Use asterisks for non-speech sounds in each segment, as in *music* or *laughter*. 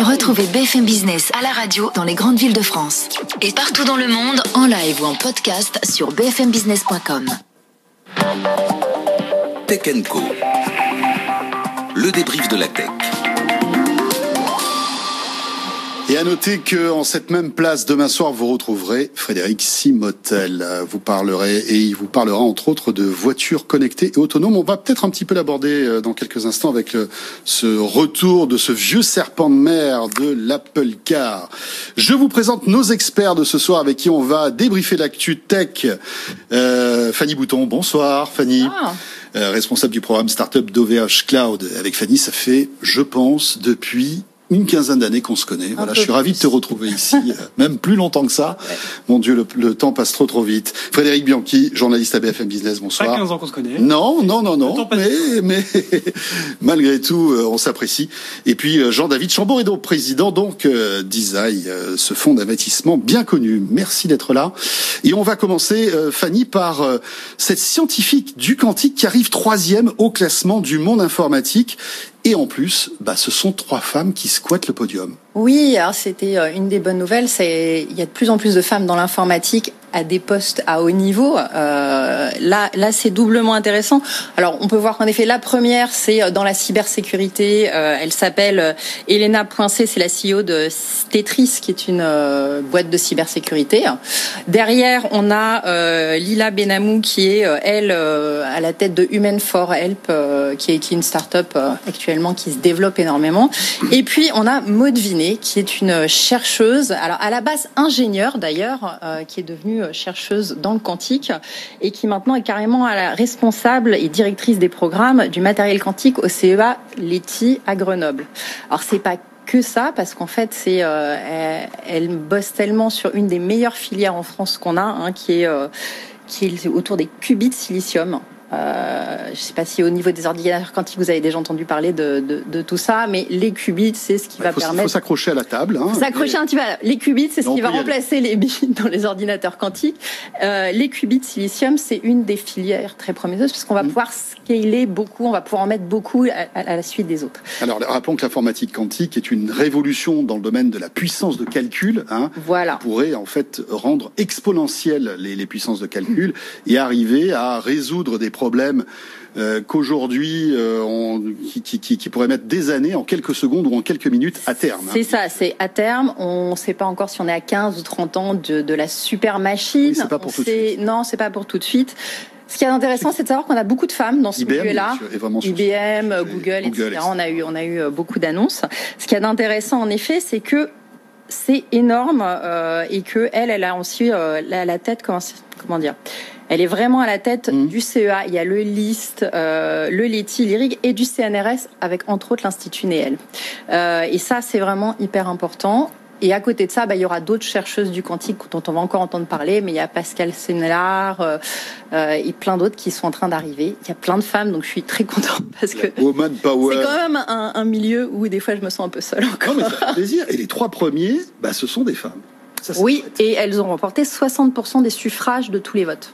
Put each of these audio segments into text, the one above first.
Retrouvez BFM Business à la radio dans les grandes villes de France. Et partout dans le monde, en live ou en podcast sur bfmbusiness.com. Tech Co. Le débrief de la tech. Et à noter que en cette même place demain soir, vous retrouverez Frédéric Simotel. Vous parlerez et il vous parlera entre autres de voitures connectées et autonomes. On va peut-être un petit peu l'aborder euh, dans quelques instants avec le, ce retour de ce vieux serpent de mer de l'Apple Car. Je vous présente nos experts de ce soir avec qui on va débriefer l'actu tech. Euh, Fanny Bouton, bonsoir Fanny. Ah. Euh, responsable du programme Startup d'OVH Cloud. Avec Fanny, ça fait, je pense, depuis une quinzaine d'années qu'on se connaît. Voilà, je suis ravi de te retrouver ici, *laughs* euh, même plus longtemps que ça. Mon Dieu, le, le, temps passe trop trop vite. Frédéric Bianchi, journaliste à BFM Business, bonsoir. Pas 15 ans qu'on se connaît. Non, non, non, non. Mais, mais *laughs* malgré tout, euh, on s'apprécie. Et puis euh, Jean-David Chamboredo, président donc euh, d'Isaï, euh, ce fonds d'investissement bien connu. Merci d'être là. Et on va commencer, Fanny, par cette scientifique du quantique qui arrive troisième au classement du monde informatique et en plus, bah, ce sont trois femmes qui squattent le podium. Oui, c'était une des bonnes nouvelles. C'est il y a de plus en plus de femmes dans l'informatique à des postes à haut niveau. Euh, là, là, c'est doublement intéressant. Alors, on peut voir qu'en effet, la première, c'est dans la cybersécurité. Euh, elle s'appelle Elena Poincé, c'est la CEO de Tetris, qui est une euh, boîte de cybersécurité. Derrière, on a euh, Lila Benamou, qui est elle à la tête de Human for Help, qui est, qui est une start-up actuellement qui se développe énormément. Et puis, on a Maud Vinet, qui est une chercheuse. Alors, à la base ingénieure d'ailleurs, qui est devenue chercheuse dans le quantique et qui maintenant est carrément à la responsable et directrice des programmes du matériel quantique au CEA Leti à Grenoble. Alors c'est pas que ça parce qu'en fait c'est euh, elle, bosse tellement sur une des meilleures filières en France qu'on a hein, qui est euh, qui est autour des qubits de silicium. Euh, je ne sais pas si au niveau des ordinateurs quantiques vous avez déjà entendu parler de, de, de tout ça, mais les qubits, c'est ce qui bah, va faut, permettre. Il faut s'accrocher à la table. Hein, s'accrocher un petit peu. Les qubits, c'est ce qui va remplacer les bits dans les ordinateurs quantiques. Euh, les qubits silicium, c'est une des filières très prometteuses parce qu'on va mmh. pouvoir scaler beaucoup, on va pouvoir en mettre beaucoup à, à, la suite des autres. Alors rappelons que l'informatique quantique est une révolution dans le domaine de la puissance de calcul. Hein, voilà. Qui pourrait en fait rendre exponentielles les, les puissances de calcul et arriver à résoudre des problèmes euh, qu'aujourd'hui, euh, on, qui, qui, qui, pourrait mettre des années en quelques secondes ou en quelques minutes à terme. C'est hein. ça, c'est à terme. On ne sait pas encore si on est à 15 ou 30 ans de, de la super machine. Oui, c'est pas pour on tout de suite. Non, c'est pas pour tout de suite. Ce qui est intéressant, c'est de savoir qu'on a beaucoup de femmes dans ce milieu-là. IBM, Google, Google, etc. etc. On a eu, on a eu beaucoup d'annonces. Ce qui est intéressant, en effet, c'est que c'est énorme euh, et que elle, elle a aussi euh, la, la tête, comment, comment dire elle est vraiment à la tête mmh. du CEA. Il y a le LIST, euh, le LETI, l'IRIG et du CNRS avec entre autres l'Institut Néel. Euh, et ça, c'est vraiment hyper important. Et à côté de ça, bah, il y aura d'autres chercheuses du quantique dont on va encore entendre parler, mais il y a Pascal Sénélard euh, euh, et plein d'autres qui sont en train d'arriver. Il y a plein de femmes, donc je suis très contente *laughs* parce que c'est quand même un, un, milieu où des fois je me sens un peu seule encore. Non, mais ça fait plaisir. Et les trois premiers, bah, ce sont des femmes. Ça, oui, et elles ont remporté 60% des suffrages de tous les votes.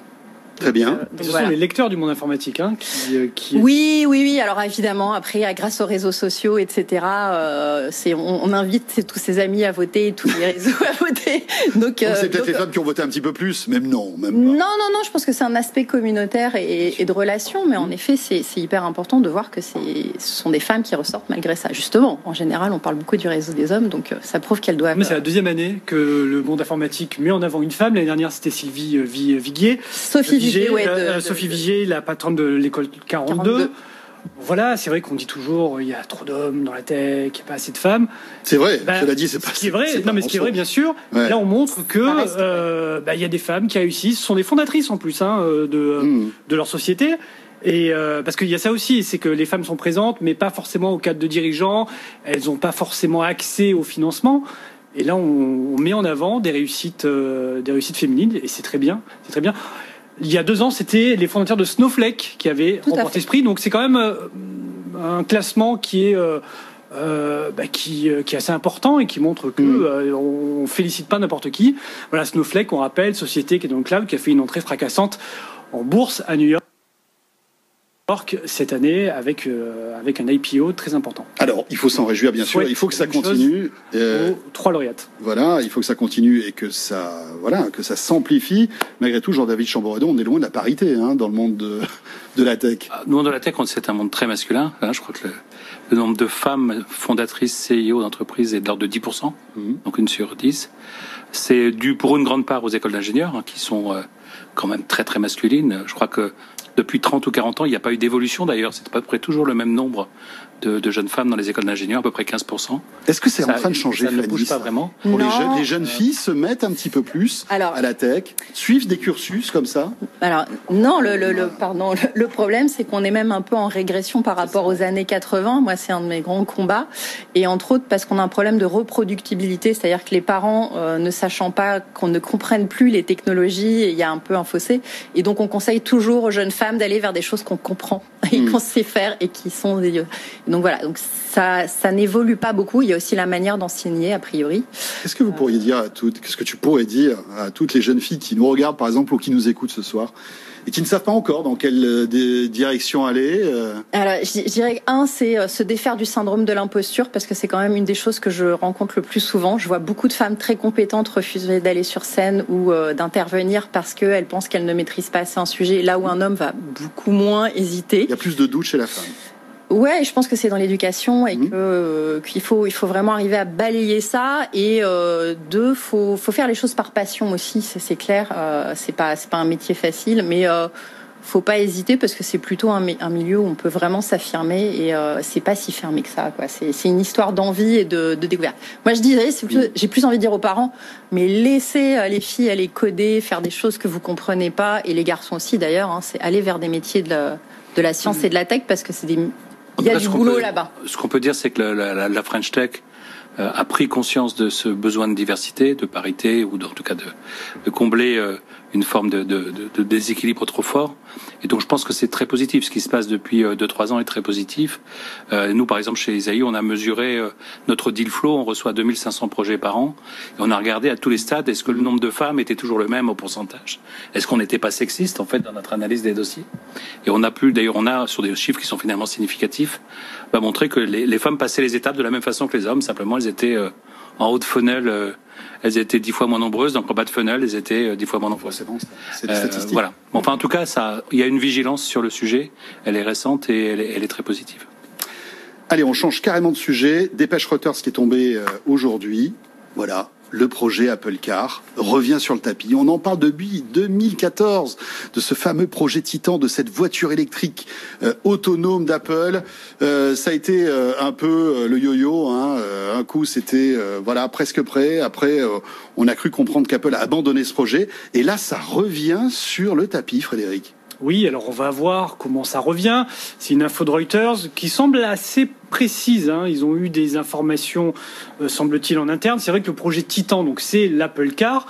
Très bien. Donc, euh, ce voilà. sont les lecteurs du monde informatique hein, qui, euh, qui, Oui, oui, oui. Alors évidemment, après, grâce aux réseaux sociaux, etc., euh, c'est on, on, invite tous ses amis à voter, tous les *laughs* réseaux à voter. Donc, donc c'est peut-être les femmes qui ont voté un petit peu plus, même non, même pas. Non, non, non. Je pense que c'est un aspect communautaire et, et de relation, mais en effet, c'est hyper important de voir que ce sont des femmes qui ressortent malgré ça. Justement, en général, on parle beaucoup du réseau des hommes, donc ça prouve qu'elles doivent. Mais c'est la deuxième année que le monde informatique met en avant une femme. L'année dernière, c'était Sylvie Viguier. Sophie Vigier, ouais, de, euh, Sophie Vigier, la patronne de l'école 42. 42. Voilà, c'est vrai qu'on dit toujours il y a trop d'hommes dans la tech, il n'y a pas assez de femmes. C'est vrai, bah, cela dit, c'est pas. Ce qui est vrai, non mais ce qui est vrai, bien sûr. Ouais. Là, on montre que euh, bah, il y a des femmes qui réussissent, ce sont des fondatrices en plus hein, de mmh. de leur société. Et euh, parce qu'il y a ça aussi, c'est que les femmes sont présentes, mais pas forcément au cadre de dirigeants. Elles n'ont pas forcément accès au financement. Et là, on, on met en avant des réussites, euh, des réussites féminines, et c'est très bien, c'est très bien. Il y a deux ans, c'était les fondateurs de Snowflake qui avaient Tout remporté ce prix. Donc c'est quand même euh, un classement qui est euh, euh, bah, qui, qui, est assez important et qui montre que mmh. euh, on félicite pas n'importe qui. Voilà, Snowflake, on rappelle, société qui est dans le cloud, qui a fait une entrée fracassante en bourse à New York. York cette année avec, euh, avec un IPO très important. Alors, il faut s'en réjouir, bien sûr. Il faut que ça continue. Euh, trois lauréates. Voilà, il faut que ça continue et que ça, voilà, que ça s'amplifie. Malgré tout, Jean-David Chamboredon, on est loin de la parité hein, dans le monde de, de la tech. Ah, nous, de la tech, c'est un monde très masculin. Hein, je crois que le, nombre de femmes fondatrices CIO d'entreprises est de l'ordre de 10%, mhm. donc une sur 10. C'est dû pour une grande part aux écoles d'ingénieurs, hein, qui sont euh, quand même très très masculines. Je crois que depuis 30 ou 40 ans, il n'y a pas eu d'évolution d'ailleurs. C'est à peu près toujours le même nombre de, jeunes femmes dans les écoles d'ingénieurs, à peu près 15%. Est-ce que c'est en train de changer Ça ne bouge pas vraiment. Pour les jeunes, les jeunes filles se mettent un petit peu plus à la tech, suivent des cursus comme ça Alors non, le, le, pardon, le, problème c'est qu'on est même un peu en régression par rapport aux années 80. Moi, c'est un de mes grands combats, et entre autres parce qu'on a un problème de reproductibilité, c'est-à-dire que les parents euh, ne sachant pas qu'on ne comprennent plus les technologies, il y a un peu un fossé, et donc on conseille toujours aux jeunes femmes d'aller vers des choses qu'on comprend *laughs* et hmm. qu'on sait faire et qui sont des donc voilà, donc ça, ça n'évolue pas beaucoup. Il y a aussi la manière d'enseigner, a priori. Qu'est-ce que vous pourriez dire à toutes, qu'est-ce que tu pourrais dire à toutes les jeunes filles qui nous regardent, par exemple, ou qui nous écoutent ce soir? Et qui ne savent pas encore dans quelle euh, direction aller euh Alors, je dirais un, c'est euh, se défaire du syndrome de l'imposture, parce que c'est quand même une des choses que je rencontre le plus souvent. Je vois beaucoup de femmes très compétentes refuser d'aller sur scène ou d'intervenir parce qu'elles pensent qu'elles ne maîtrisent pas assez un sujet, là où un homme va beaucoup moins hésiter. Il y a plus de doute chez la femme. Ouais, je pense que c'est dans l'éducation et mmh. que euh, qu'il faut il faut vraiment arriver à balayer ça et euh, deux faut faut faire les choses par passion aussi, c'est clair. Euh, c'est pas c'est pas un métier facile, mais euh, faut pas hésiter parce que c'est plutôt un, un, milieu où on peut vraiment s'affirmer et euh, c'est pas si fermé que ça. Quoi. C'est, c'est une histoire d'envie et de, de découverte. Moi, je c'est plus, j'ai plus envie de dire aux parents, mais laissez les filles aller coder, faire des choses que vous comprenez pas et les garçons aussi d'ailleurs. Hein, c'est aller vers des métiers de la, de la science mmh. et de la tech parce que c'est des il y a du boulot là-bas. Ce qu'on peut dire, c'est que la, la, French Tech euh, a pris conscience de ce besoin de diversité, de parité, ou en tout cas de, de combler euh, une forme de, de, de, déséquilibre trop fort. Et donc je pense que c'est très positif. Ce qui se passe depuis 2-3 euh, ans est très positif. Euh, nous, par exemple, chez Isaïe, on a mesuré euh, notre deal flow. On reçoit 2500 projets par an. Et on a regardé à tous les stades, est-ce que le nombre de femmes était toujours le même au pourcentage? Est-ce qu'on n'était pas sexiste, en fait, dans notre analyse des dossiers? Et on a pu, d'ailleurs, on a, sur des chiffres qui sont finalement significatifs, bah, montrer que les, les, femmes passaient les étapes de la même façon que les hommes. Simplement, elles étaient en haut de funnel elles étaient dix fois moins nombreuses. Donc en bas de funnel, elles étaient euh, dix fois moins nombreuses. C'est bon, c'est euh, statistiques. Voilà. Enfin, en tout cas, ça, il y a une vigilance sur le sujet. Elle est récente et elle est, elle est très positive. Allez, on change carrément de sujet. Dépêche Reuters qui est tombé euh, aujourd'hui. Voilà le projet Apple Car revient sur le tapis. On en parle depuis 2014 de ce fameux projet Titan, de cette voiture électrique euh, autonome d'Apple. Euh, ça a été euh, un peu le yo-yo. Hein. un coup, c'était voilà presque prêt. Après, on a cru comprendre qu'Apple a abandonné ce projet. Et là, ça revient sur le tapis, Frédéric. Oui, alors on va voir comment ça revient. C'est une info de Reuters qui semble assez précise. Hein. Ils ont eu des informations, euh, semble-t-il, en interne. C'est vrai que le projet Titan, c'est l'Apple Car.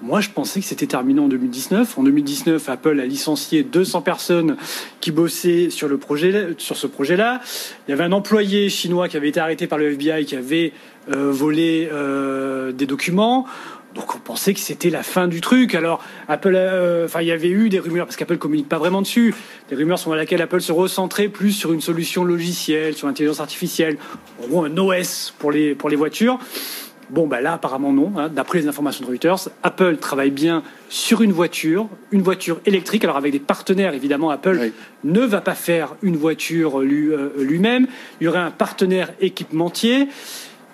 Moi, je pensais que c'était terminé en 2019. En 2019, Apple a licencié 200 personnes qui bossaient sur le projet, sur ce projet-là. Il y avait un employé chinois qui avait été arrêté par le FBI, qui avait euh, volé euh, des documents. Donc on pensait que c'était la fin du truc. Alors Apple, euh, enfin il y avait eu des rumeurs parce qu'Apple communique pas vraiment dessus. Des rumeurs sur lesquelles Apple se recentrait plus sur une solution logicielle, sur l'intelligence artificielle, en gros un OS pour les pour les voitures. Bon bah là apparemment non. Hein. D'après les informations de Reuters, Apple travaille bien sur une voiture, une voiture électrique. Alors avec des partenaires évidemment, Apple ne va pas faire une voiture euh, lui-même. Il y aurait un partenaire équipementier.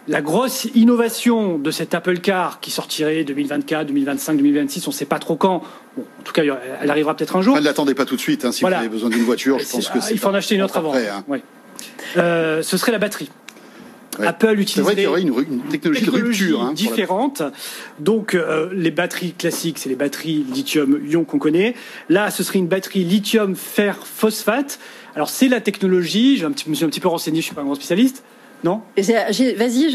La grosse innovation de cette Apple Car qui sortirait 2024, 2025, 2026, on ne sait pas trop quand. en tout cas, elle arrivera peut-être un jour. Ne l'attendez pas tout de suite. Hein, si vous avez besoin d'une voiture, je pense que il faut en acheter une autre avant. Hein. Euh, ce serait la batterie. Apple utiliserait vrai y aurait une, technologie, de rupture hein, différente. Donc euh, les batteries classiques, c'est les batteries lithium-ion qu'on connaît. Là, ce serait une batterie lithium-fer phosphate. Alors c'est la technologie. Je me suis un petit peu renseigné. Je suis pas un grand spécialiste. Non Vas-y,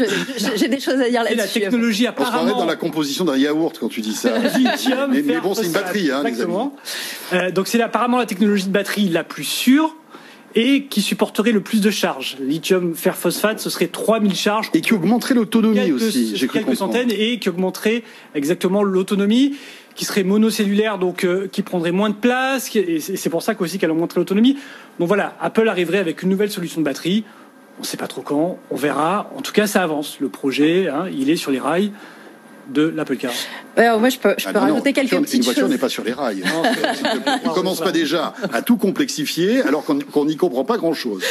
j'ai des choses à dire là-dessus. La technologie apparemment. On se dans la composition d'un yaourt quand tu dis ça. mais, mais bon, c'est une batterie, hein, Exactement. Euh, donc c'est apparemment la technologie de batterie la plus sûre et qui supporterait le plus de charges. Lithium fer phosphate, ce serait 3000 charges. Et qui augmenterait l'autonomie aussi, j'ai cru Quelques centaines et qui augmenterait exactement l'autonomie. qui serait monocellulaire, donc qui prendrait moins de place. Et c'est pour ça qu'aussi qu'elle a montré l'autonomie. Donc voilà, Apple arriverait avec une nouvelle solution de batterie. On ne sait pas trop quand, on verra. En tout cas, ça avance. Le projet, hein, il est sur les rails de l'Apple Car. moi, je peux, je ah peux rajouter quelques petites choses. Une voiture n'est pas sur les rails. on ne commence pas déjà à tout complexifier alors qu'on n'y comprend pas grand-chose.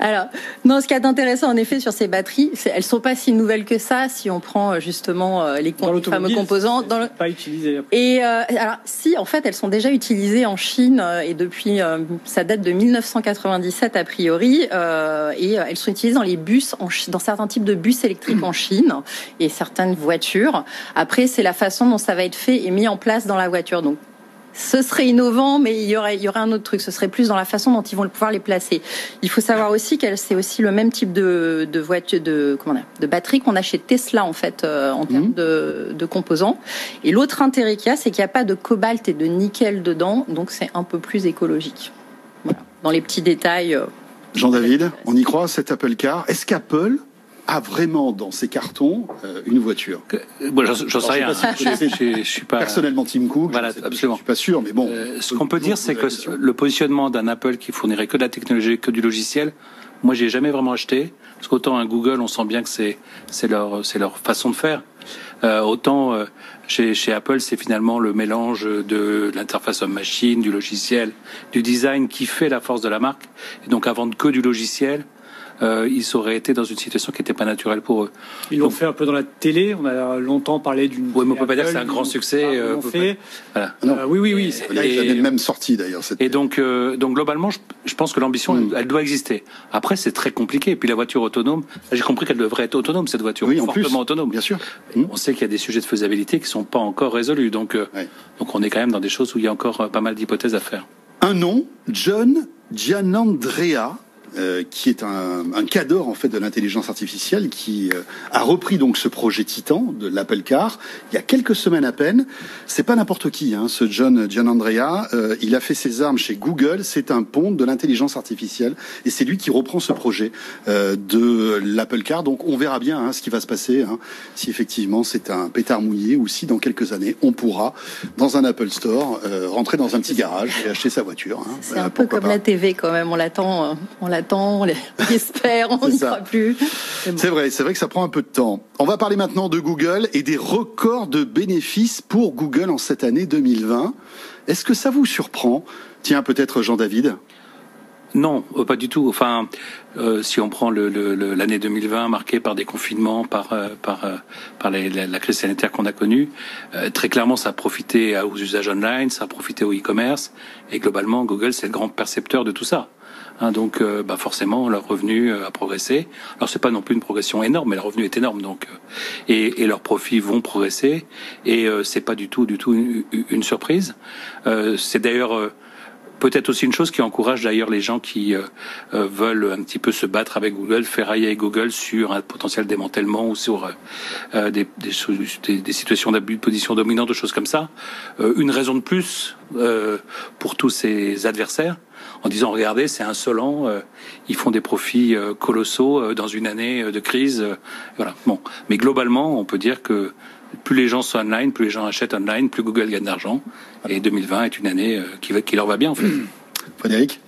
Alors, non, ce qui est intéressant en effet sur ces batteries, elles sont pas si nouvelles que ça si on prend euh, justement euh, les fameux composants. Dans le... Pas utilisé. Et euh, alors, si, en fait, elles sont déjà utilisées en Chine et depuis, ça date de 1997 a priori, et elles sont utilisées dans les bus, en, dans certains types de bus électriques en Chine et certaines voitures. Après, c'est la façon dont ça va être fait et mis en place dans la voiture. Donc, ce serait innovant, mais il y aurait, il y aurait un autre truc. Ce serait plus dans la façon dont ils vont pouvoir les placer. Il faut savoir aussi qu'elle c'est aussi le même type de, de voiture, de comment de batterie qu'on a chez Tesla en fait euh, en termes mhm. de, de, composants. Et l'autre intérêt qu'il y a, c'est qu'il n'y a pas de cobalt et de nickel dedans, donc c'est un peu plus écologique. Voilà. Dans les petits détails. Euh, Jean-David, on y croit cet Apple Car Est-ce qu'Apple a vraiment dans ses cartons euh, une voiture bon, J'en sais rien. *laughs* Je, suis pas personnellement Tim Cook. Voilà, absolument. Je suis pas sûr, mais bon. Euh, ce qu'on peut dire, c'est que le positionnement d'un Apple qui fournirait que de la technologie, que du logiciel, moi, j'ai jamais vraiment acheté. Parce qu'autant un Google, on sent bien que c'est c'est leur c'est leur façon de faire. Euh, autant euh, chez, chez Apple, c'est finalement le mélange de l'interface homme-machine, du logiciel, du design qui fait la force de la marque. Et donc, à vendre que du logiciel, euh, ils auraient été dans une situation qui n'était pas naturelle pour eux. Ils l'ont fait un peu dans la télé. On a longtemps parlé d'une. Oui, mais on peut pas dire que c'est un grand succès. Euh, fait. Voilà. Euh, oui, oui, oui. Et, même sorti d'ailleurs. Et donc, euh, donc globalement, je, je pense que l'ambition, mm. elle, doit exister. Après, c'est très compliqué. Et puis la voiture autonome, j'ai compris qu'elle devrait être autonome cette voiture, oui, en fortement plus, autonome. Bien sûr. On sait qu'il y a des sujets de faisabilité qui sont pas encore résolus. Donc, donc on est quand même dans des choses où il y a encore pas mal d'hypothèses à faire. Un nom, John Gianandrea euh, qui est un, un cadre en fait de l'intelligence artificielle, qui euh, a repris donc ce projet Titan de l'Apple Car il y a quelques semaines à peine. C'est pas n'importe qui, hein, ce John Gianandrea. Euh, il a fait ses armes chez Google. C'est un pont de l'intelligence artificielle et c'est lui qui reprend ce projet de l'Apple Car. Donc on verra bien hein, ce qui va se passer, hein, si effectivement c'est un pétard mouillé ou si dans quelques années on pourra dans un Apple Store rentrer dans un petit garage et acheter sa voiture. C'est un peu comme la TV quand même. On l'attend, on l'attend on *laughs* espère, on n'y croit plus. C'est vrai, c'est vrai que ça prend un peu de temps. On va parler maintenant de Google et des records de bénéfices pour Google en cette année 2020. Est-ce que ça vous surprend? Tiens, peut-être Jean-David non, euh, pas du tout. Enfin, euh, si on prend l'année 2020 marquée par des confinements, par euh, par par la, crise sanitaire qu'on a connue, très clairement, ça a profité aux usages online, ça a profité au e-commerce, et globalement, Google c'est le grand percepteur de tout ça. Hein, donc, euh, bah forcément, leur revenu euh, a progressé. Alors, c'est pas non plus une progression énorme, mais le revenu est énorme, donc euh, et, et, leurs profits vont progresser. Et c'est pas du tout, du tout une, surprise. c'est d'ailleurs peut-être aussi une chose qui encourage d'ailleurs les gens qui veulent un petit peu se battre avec Google, ferrailler avec Google sur un potentiel démantèlement ou sur des, des, situations d'abus de position dominante, de choses comme ça. une raison de plus pour tous ces adversaires, en disant regardez, c'est insolent, euh, ils font des profits euh, colossaux euh, dans une année de crise. voilà. Bon, mais globalement, on peut dire que plus les gens sont online, plus les gens achètent online, plus Google gagne d'argent. Et 2020 est une année qui, qui leur va bien en fait. *clears throat* Frédéric.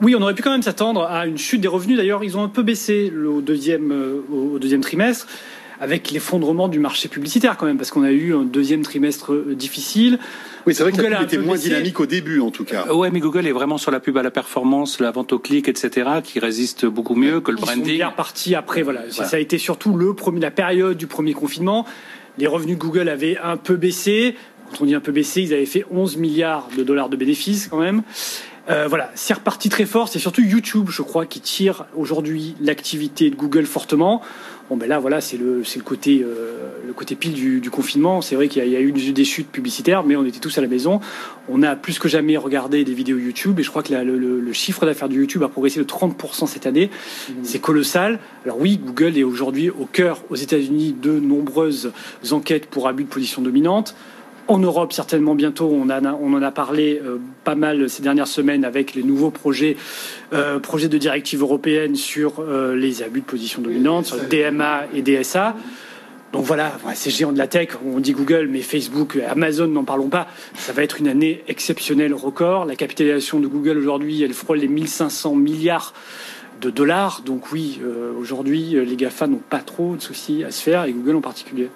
oui, on aurait pu quand même s'attendre à une chute des revenus. D'ailleurs, ils ont un peu baissé au deuxième, au deuxième trimestre avec l'effondrement du marché publicitaire quand même, parce qu'on a eu un deuxième trimestre difficile. Oui, c'est vrai que la pub était moins dynamique au début, en tout cas. Euh, ouais, mais Google est vraiment sur la pub à la performance, la vente au clic, etc., qui résiste beaucoup mieux que le branding. Ils sont bien partis après, voilà. Ça a été surtout le premier, la période du premier confinement. Les revenus Google avaient un peu baissé. Quand on dit un peu baissé, ils avaient fait 11 milliards de dollars de bénéfices quand même. Euh, voilà, c'est reparti très fort. C'est surtout YouTube, je crois, qui tire aujourd'hui l'activité de Google fortement. Bon, ben là, voilà, c'est le, c'est le côté, euh, le côté pile du, du confinement. C'est vrai qu'il y, a eu des chutes publicitaires, mais on était tous à la maison. On a plus que jamais regardé des vidéos YouTube, et je crois que le, le, chiffre d'affaires de YouTube a progressé de 30% cette année. Mmh. C'est colossal. Alors oui, Google est aujourd'hui au cœur, aux États-Unis, de nombreuses enquêtes pour abus de position dominante. En Europe, certainement bientôt, on, en a parlé euh, pas mal ces dernières semaines avec les nouveaux projets, euh, de directive européenne sur euh, les abus de position dominante, sur DMA et DSA. Donc voilà, ces géants de la tech, on dit Google, mais Facebook, Amazon, n'en parlons pas. Ça va être une année exceptionnelle, record. La capitalisation de Google aujourd'hui, elle frôle les 1500 milliards de dollars. Donc oui, aujourd'hui, les GAFA n'ont pas trop de soucis à se faire, et Google en particulier.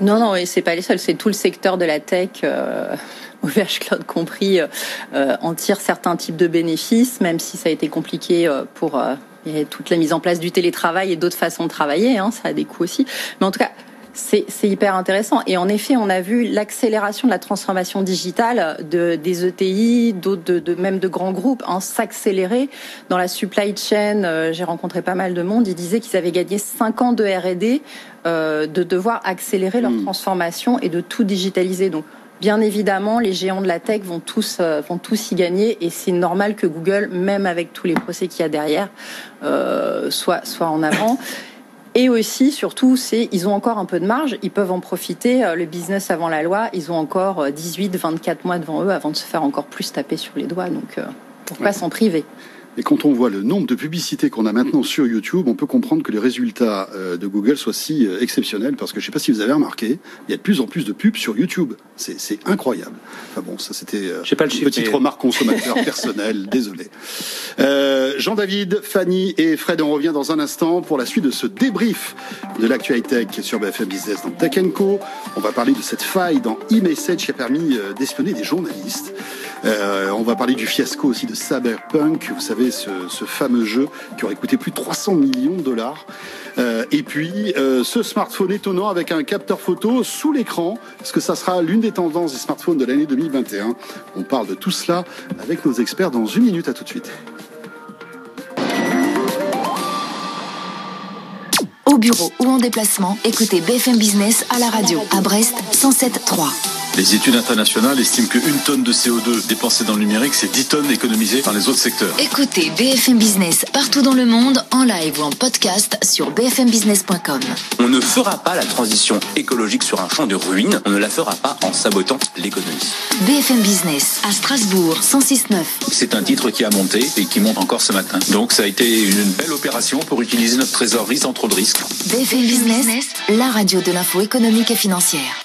Non, non, et c'est pas les seuls, c'est tout le secteur de la tech, euh, OVH Cloud compris, euh, euh, en tire certains types de bénéfices, même si ça a été compliqué pour toute la mise en place du télétravail et d'autres façons de travailler, hein, ça a des coûts aussi. Mais en tout cas, c'est hyper intéressant. Et en effet, on a vu l'accélération de la transformation digitale de, des ETI, d'autres, de, même de grands groupes, hein, s'accélérer. Dans la supply chain, euh, j'ai rencontré pas mal de monde, ils disaient qu'ils avaient gagné 5 ans de R&D euh, de devoir accélérer leur hmm. transformation et de tout digitaliser. Donc, Bien évidemment, les géants de la tech vont tous, euh, vont tous y gagner et c'est normal que Google, même avec tous les procès qu'il y a derrière, euh, soit, soit en avant. Et aussi, surtout, c'est ils ont encore un peu de marge, ils peuvent en profiter. Euh, le business avant la loi, ils ont encore 18, 24 mois devant eux avant de se faire encore plus taper sur les doigts. Donc, pourquoi s'en priver? Et quand on voit le nombre de publicités qu'on a maintenant sur YouTube, on peut comprendre que les résultats euh, de Google soient si euh, exceptionnels, parce que je ne sais pas si vous avez remarqué, il y a de plus en plus de pubs sur YouTube. C'est incroyable. Enfin bon, ça c'était euh, une petite remarque *laughs* consommateur personnelle, désolé. Jean-David, Fanny et Fred, on revient dans un instant pour la suite de ce débrief de l'actualité tech sur BFM Business dans Tech Co. On va parler de cette faille dans e-message qui a permis d'espionner des journalistes. on va parler du fiasco aussi de Cyberpunk, vous savez ce, fameux jeu qui aurait coûté plus de 300 millions de dollars. Euh, et puis euh, ce smartphone étonnant avec un capteur photo sous l'écran, parce que ça sera l'une des tendances des smartphones de l'année 2021. On parle de tout cela avec nos experts dans une minute. À tout de suite. Au bureau ou en déplacement, écoutez BFM Business à la radio à Brest 107.3. Les études internationales estiment qu'une tonne de CO2 dépensée dans le numérique, c'est 10 tonnes économisées par les autres secteurs. Écoutez BFM Business partout dans le monde, en live ou en podcast sur bfmbusiness.com. On ne fera pas la transition écologique sur un champ de ruines, on ne la fera pas en sabotant l'économie. BFM Business à Strasbourg, 106.9. C'est un titre qui a monté et qui monte encore ce matin. Donc ça a été une belle opération pour utiliser notre trésorerie sans trop de risques. BFM Business, la radio de l'info économique et financière.